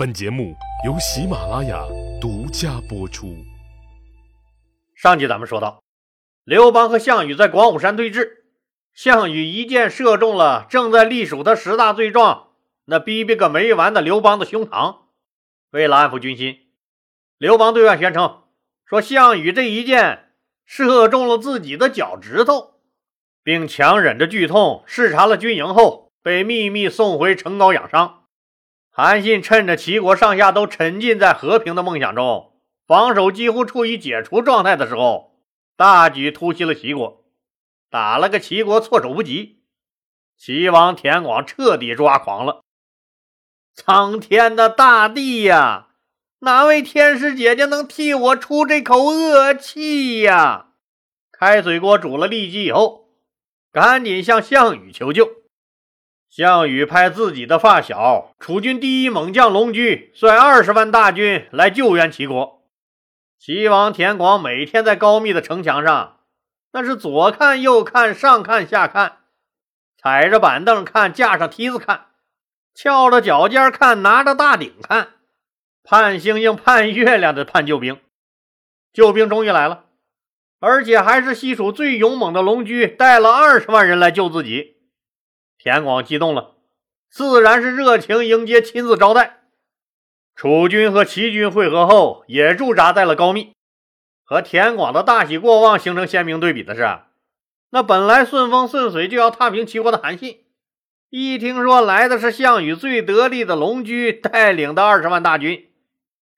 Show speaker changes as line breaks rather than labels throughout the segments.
本节目由喜马拉雅独家播出。
上集咱们说到，刘邦和项羽在广武山对峙，项羽一箭射中了正在隶属他十大罪状那逼逼个没完的刘邦的胸膛。为了安抚军心，刘邦对外宣称说项羽这一箭射中了自己的脚趾头，并强忍着剧痛视察了军营后，被秘密送回城高养伤。韩信趁着齐国上下都沉浸在和平的梦想中，防守几乎处于解除状态的时候，大举突袭了齐国，打了个齐国措手不及。齐王田广彻底抓狂了。苍天的大地呀，哪位天使姐姐能替我出这口恶气呀？开水锅煮了痢疾以后，赶紧向项羽求救。项羽派自己的发小、楚军第一猛将龙驹率二十万大军来救援齐国。齐王田广每天在高密的城墙上，那是左看右看，上看下看，踩着板凳看，架上梯子看。翘着脚尖看，拿着大鼎看，盼星星盼月亮的盼救兵。救兵终于来了，而且还是西蜀最勇猛的龙驹带了二十万人来救自己。田广激动了，自然是热情迎接，亲自招待。楚军和齐军会合后，也驻扎在了高密。和田广的大喜过望形成鲜明对比的是，那本来顺风顺水就要踏平齐国的韩信。一听说来的是项羽最得力的龙驹带领的二十万大军，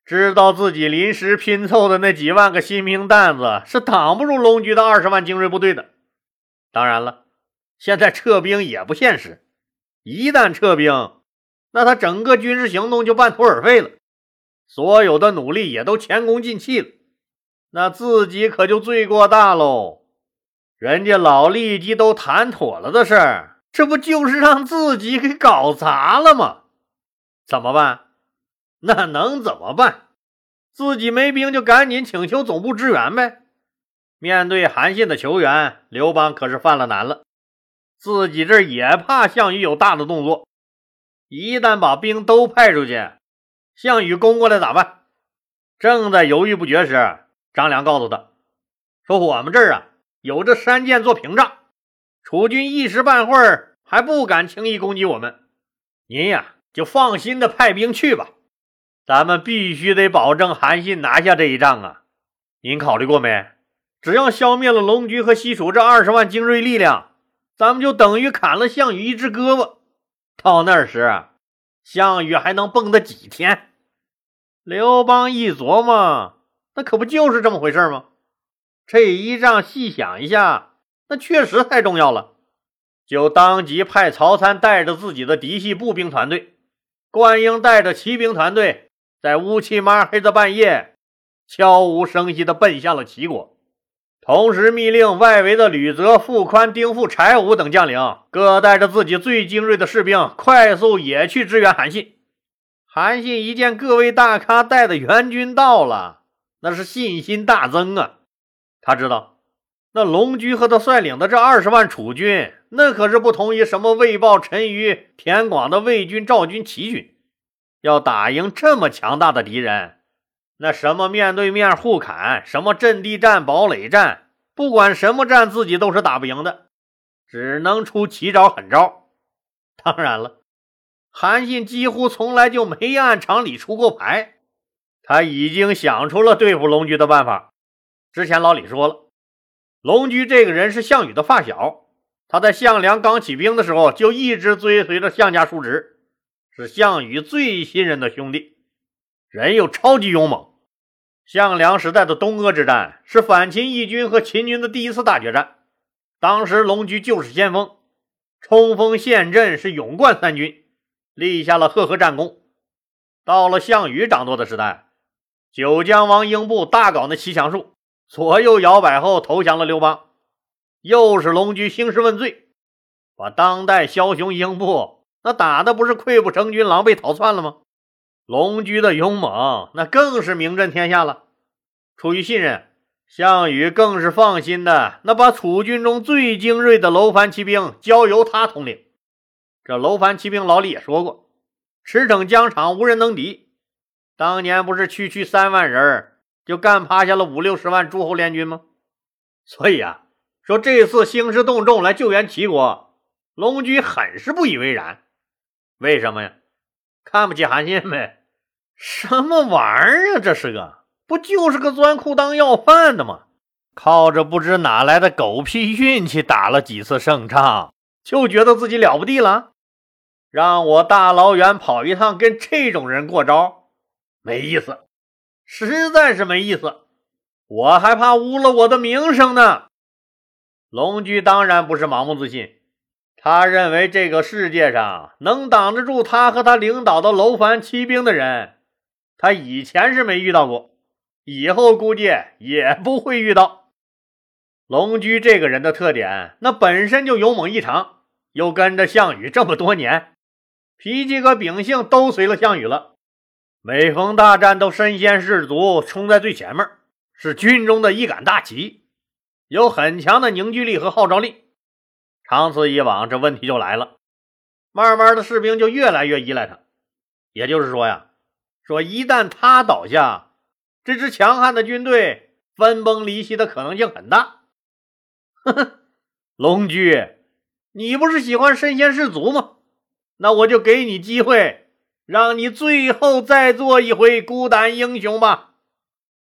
知道自己临时拼凑的那几万个新兵蛋子是挡不住龙驹的二十万精锐部队的。当然了，现在撤兵也不现实，一旦撤兵，那他整个军事行动就半途而废了，所有的努力也都前功尽弃了，那自己可就罪过大喽。人家老立即都谈妥了的事儿。这不就是让自己给搞砸了吗？怎么办？那能怎么办？自己没兵，就赶紧请求总部支援呗。面对韩信的求援，刘邦可是犯了难了。自己这也怕项羽有大的动作，一旦把兵都派出去，项羽攻过来咋办？正在犹豫不决时，张良告诉他说：“我们这儿啊，有这山涧做屏障。”楚军一时半会儿还不敢轻易攻击我们，您呀就放心的派兵去吧。咱们必须得保证韩信拿下这一仗啊！您考虑过没？只要消灭了龙驹和西楚这二十万精锐力量，咱们就等于砍了项羽一只胳膊。到那时，项羽还能蹦跶几天？刘邦一琢磨，那可不就是这么回事吗？这一仗细想一下。那确实太重要了，就当即派曹参带着自己的嫡系步兵团队，灌婴带着骑兵团队，在乌漆抹黑的半夜，悄无声息地奔向了齐国。同时密令外围的吕泽、傅宽、丁富、柴武等将领，各带着自己最精锐的士兵，快速也去支援韩信。韩信一见各位大咖带的援军到了，那是信心大增啊！他知道。那龙驹和他率领的这二十万楚军，那可是不同于什么魏豹、陈馀、田广的魏军、赵军、齐军。要打赢这么强大的敌人，那什么面对面互砍，什么阵地战、堡垒战，不管什么战，自己都是打不赢的，只能出奇招、狠招。当然了，韩信几乎从来就没按常理出过牌，他已经想出了对付龙驹的办法。之前老李说了。龙驹这个人是项羽的发小，他在项梁刚起兵的时候就一直追随着项家叔侄，是项羽最信任的兄弟，人又超级勇猛。项梁时代的东阿之战是反秦义军和秦军的第一次大决战，当时龙驹就是先锋，冲锋陷阵是勇冠三军，立下了赫赫战功。到了项羽掌舵的时代，九江王英布大搞那骑墙术。左右摇摆后投降了刘邦，又是龙驹兴师问罪，把当代枭雄英布那打的不是溃不成军、狼狈逃窜了吗？龙驹的勇猛那更是名震天下了。出于信任，项羽更是放心的那把楚军中最精锐的楼烦骑兵交由他统领。这楼烦骑兵老李也说过：“驰骋疆场无人能敌，当年不是区区三万人就干趴下了五六十万诸侯联军吗？所以啊，说这次兴师动众来救援齐国，龙驹很是不以为然。为什么呀？看不起韩信呗？什么玩意儿啊？这是个不就是个钻裤裆要饭的吗？靠着不知哪来的狗屁运气打了几次胜仗，就觉得自己了不地了？让我大老远跑一趟跟这种人过招，没意思，实在是没意思。我还怕污了我的名声呢。龙驹当然不是盲目自信，他认为这个世界上能挡得住他和他领导的楼烦骑兵的人，他以前是没遇到过，以后估计也不会遇到。龙驹这个人的特点，那本身就勇猛异常，又跟着项羽这么多年，脾气和秉性都随了项羽了。每逢大战都身先士卒，冲在最前面，是军中的一杆大旗，有很强的凝聚力和号召力。长此以往，这问题就来了，慢慢的士兵就越来越依赖他。也就是说呀，说一旦他倒下，这支强悍的军队分崩离析的可能性很大。呵呵，龙驹，你不是喜欢身先士卒吗？那我就给你机会，让你最后再做一回孤胆英雄吧。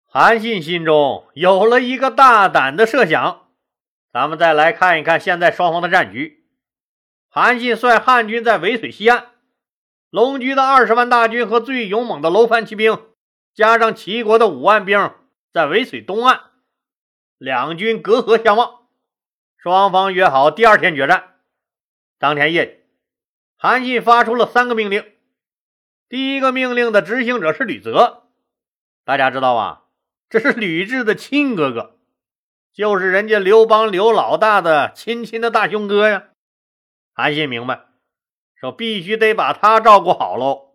韩信心中有了一个大胆的设想，咱们再来看一看现在双方的战局。韩信率汉军在渭水西岸，龙驹的二十万大军和最勇猛的楼烦骑兵，加上齐国的五万兵，在渭水东岸，两军隔河相望。双方约好第二天决战。当天夜里，韩信发出了三个命令。第一个命令的执行者是吕泽，大家知道吧？这是吕雉的亲哥哥，就是人家刘邦刘老大的亲亲的大兄哥呀。韩信明白，说必须得把他照顾好喽。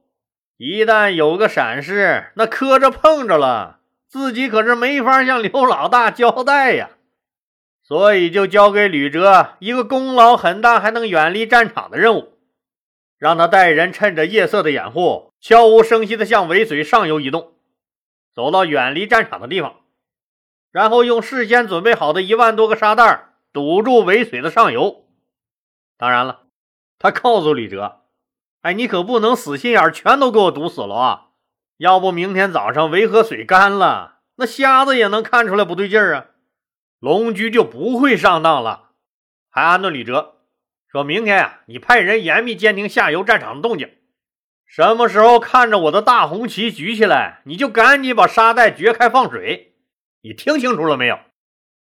一旦有个闪失，那磕着碰着了，自己可是没法向刘老大交代呀。所以就交给吕哲一个功劳很大还能远离战场的任务，让他带人趁着夜色的掩护，悄无声息地向渭水上游移动，走到远离战场的地方，然后用事先准备好的一万多个沙袋堵住渭水的上游。当然了，他告诉吕哲：“哎，你可不能死心眼全都给我堵死了啊！要不明天早上渭河水干了，那瞎子也能看出来不对劲儿啊！”龙驹就不会上当了，还安顿吕哲，说明天呀，你派人严密监听下游战场的动静，什么时候看着我的大红旗举起来，你就赶紧把沙袋掘开放水。你听清楚了没有？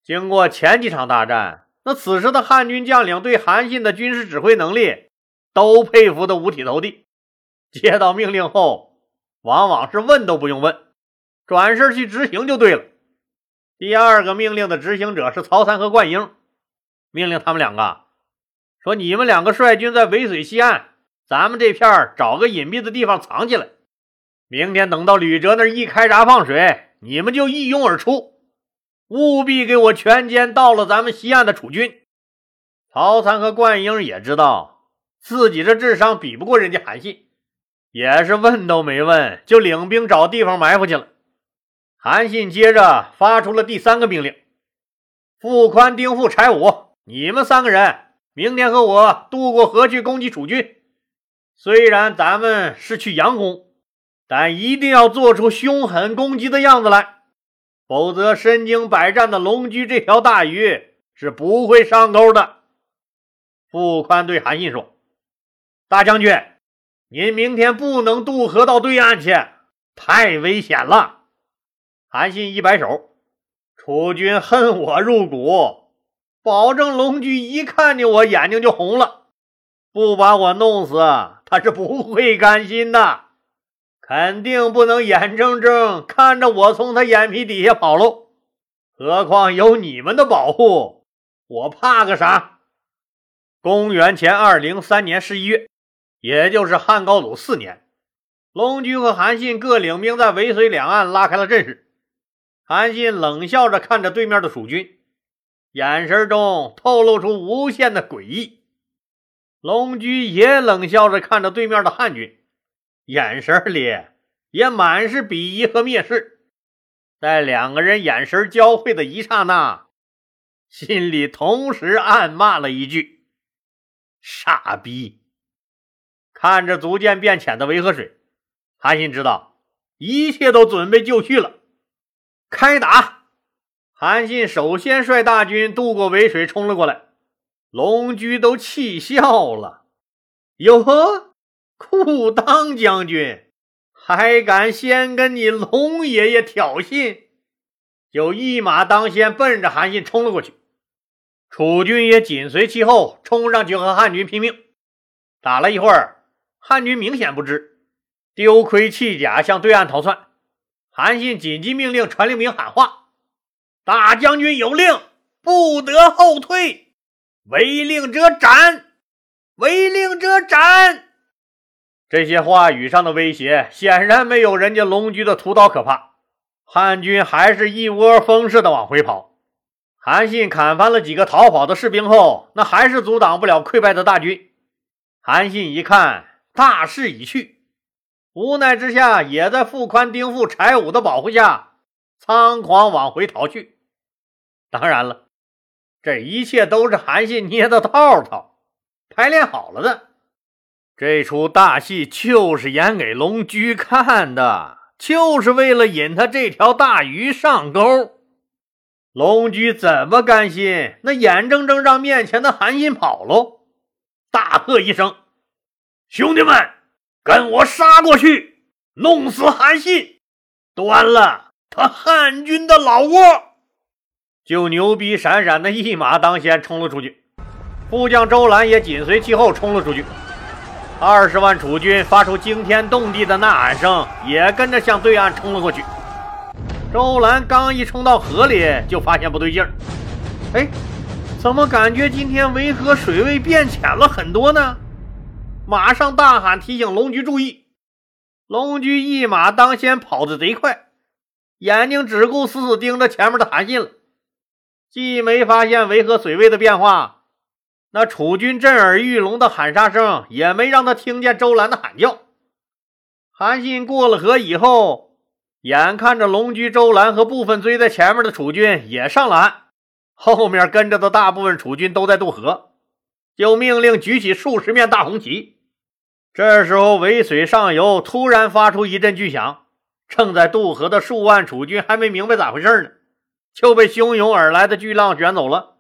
经过前几场大战，那此时的汉军将领对韩信的军事指挥能力都佩服的五体投地，接到命令后，往往是问都不用问，转身去执行就对了。第二个命令的执行者是曹参和灌婴，命令他们两个说：“你们两个率军在渭水西岸，咱们这片找个隐蔽的地方藏起来。明天等到吕哲那一开闸放水，你们就一拥而出，务必给我全歼到了咱们西岸的楚军。”曹参和灌婴也知道自己这智商比不过人家韩信，也是问都没问就领兵找地方埋伏去了。韩信接着发出了第三个命令：傅宽、丁富、柴武，你们三个人明天和我渡过河去攻击楚军。虽然咱们是去佯攻，但一定要做出凶狠攻击的样子来，否则身经百战的龙驹这条大鱼是不会上钩的。傅宽对韩信说：“大将军，您明天不能渡河到对岸去，太危险了。”韩信一摆手：“楚军恨我入骨，保证龙驹一看见我眼睛就红了，不把我弄死，他是不会甘心的。肯定不能眼睁睁看着我从他眼皮底下跑喽。何况有你们的保护，我怕个啥？”公元前二零三年十一月，也就是汉高祖四年，龙驹和韩信各领兵在渭水两岸拉开了阵势。韩信冷笑着看着对面的蜀军，眼神中透露出无限的诡异。龙驹也冷笑着看着对面的汉军，眼神里也满是鄙夷和蔑视。在两个人眼神交汇的一刹那，心里同时暗骂了一句：“傻逼！”看着逐渐变浅的维河水，韩信知道一切都准备就绪了。开打！韩信首先率大军渡过渭水，冲了过来。龙驹都气笑了：“哟呵，裤裆将军！”还敢先跟你龙爷爷挑衅，就一马当先，奔着韩信冲了过去。楚军也紧随其后，冲上去和汉军拼命。打了一会儿，汉军明显不支，丢盔弃甲向对岸逃窜。韩信紧急命令传令兵喊话：“大将军有令，不得后退，违令者斩，违令者斩。”这些话语上的威胁，显然没有人家龙驹的屠刀可怕。汉军还是一窝蜂似的往回跑。韩信砍翻了几个逃跑的士兵后，那还是阻挡不了溃败的大军。韩信一看大势已去，无奈之下，也在傅宽、丁富、柴武的保护下，仓皇往回逃去。当然了，这一切都是韩信捏的套套，排练好了的。这出大戏就是演给龙驹看的，就是为了引他这条大鱼上钩。龙驹怎么甘心？那眼睁睁让面前的韩信跑喽！大喝一声：“兄弟们，跟我杀过去，弄死韩信，端了他汉军的老窝！”就牛逼闪闪的一马当先冲了出去，副将周兰也紧随其后冲了出去。二十万楚军发出惊天动地的呐喊声，也跟着向对岸冲了过去。周兰刚一冲到河里，就发现不对劲儿。哎，怎么感觉今天维河水位变浅了很多呢？马上大喊提醒龙驹注意。龙驹一马当先，跑得贼快，眼睛只顾死死盯着前面的韩信了，既没发现维河水位的变化。那楚军震耳欲聋的喊杀声也没让他听见周兰的喊叫。韩信过了河以后，眼看着龙驹、周兰和部分追在前面的楚军也上了岸，后面跟着的大部分楚军都在渡河，就命令举起数十面大红旗。这时候，渭水上游突然发出一阵巨响，正在渡河的数万楚军还没明白咋回事呢，就被汹涌而来的巨浪卷走了。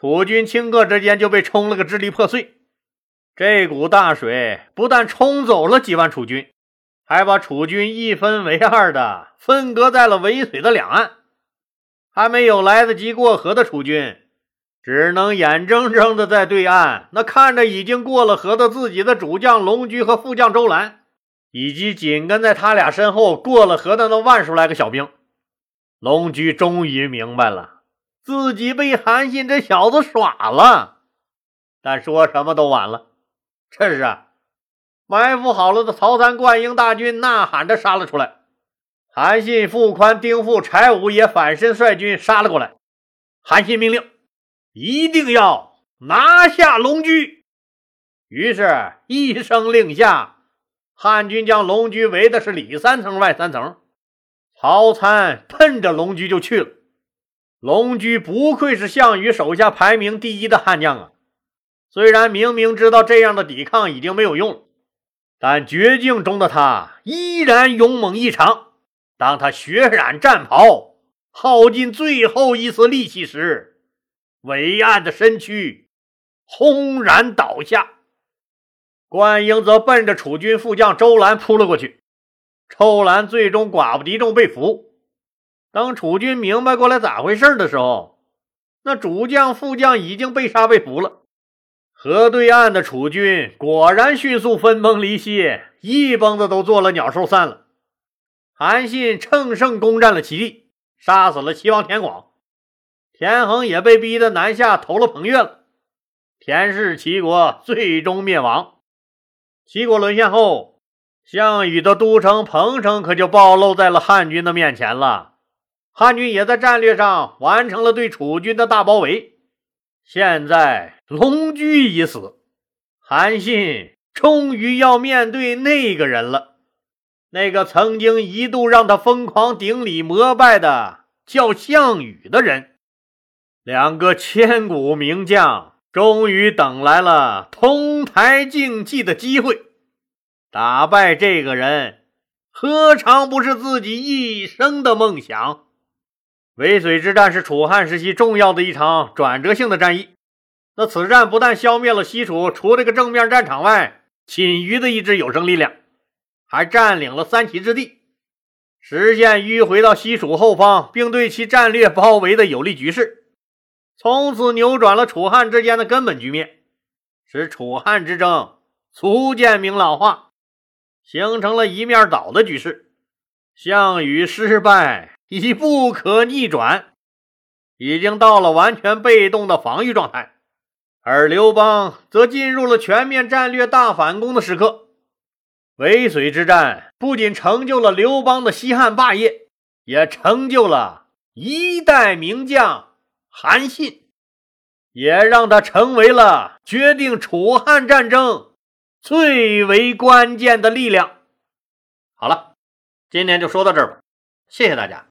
楚军顷刻之间就被冲了个支离破碎。这股大水不但冲走了几万楚军，还把楚军一分为二的分割在了渭水的两岸。还没有来得及过河的楚军，只能眼睁睁的在对岸那看着已经过了河的自己的主将龙驹和副将周兰，以及紧跟在他俩身后过了河的那万数来个小兵。龙驹终于明白了。自己被韩信这小子耍了，但说什么都晚了。这时，埋伏好了的曹参、灌婴大军呐喊着杀了出来。韩信、傅宽、丁富、柴武也反身率军杀了过来。韩信命令，一定要拿下龙驹。于是，一声令下，汉军将龙驹围的是里三层外三层。曹参奔着龙驹就去了。龙驹不愧是项羽手下排名第一的悍将啊！虽然明明知道这样的抵抗已经没有用了，但绝境中的他依然勇猛异常。当他血染战袍，耗尽最后一丝力气时，伟岸的身躯轰然倒下。关英则奔着楚军副将周兰扑了过去，周兰最终寡不敌众被俘。当楚军明白过来咋回事的时候，那主将、副将已经被杀被俘了。河对岸的楚军果然迅速分崩离析，一帮子都做了鸟兽散了。韩信乘胜攻占了齐地，杀死了齐王田广，田横也被逼得南下投了彭越了。田氏齐国最终灭亡。齐国沦陷后，项羽的都城彭城可就暴露在了汉军的面前了。汉军也在战略上完成了对楚军的大包围。现在龙驹已死，韩信终于要面对那个人了。那个曾经一度让他疯狂顶礼膜拜的叫项羽的人。两个千古名将终于等来了同台竞技的机会，打败这个人，何尝不是自己一生的梦想？渭水之战是楚汉时期重要的一场转折性的战役。那此战不但消灭了西楚除这个正面战场外仅余的一支有生力量，还占领了三齐之地，实现迂回到西楚后方，并对其战略包围的有利局势。从此扭转了楚汉之间的根本局面，使楚汉之争逐渐明朗化，形成了一面倒的局势。项羽失败已不可逆转，已经到了完全被动的防御状态，而刘邦则进入了全面战略大反攻的时刻。渭水之战不仅成就了刘邦的西汉霸业，也成就了一代名将。韩信也让他成为了决定楚汉战争最为关键的力量。好了，今天就说到这儿吧，谢谢大家。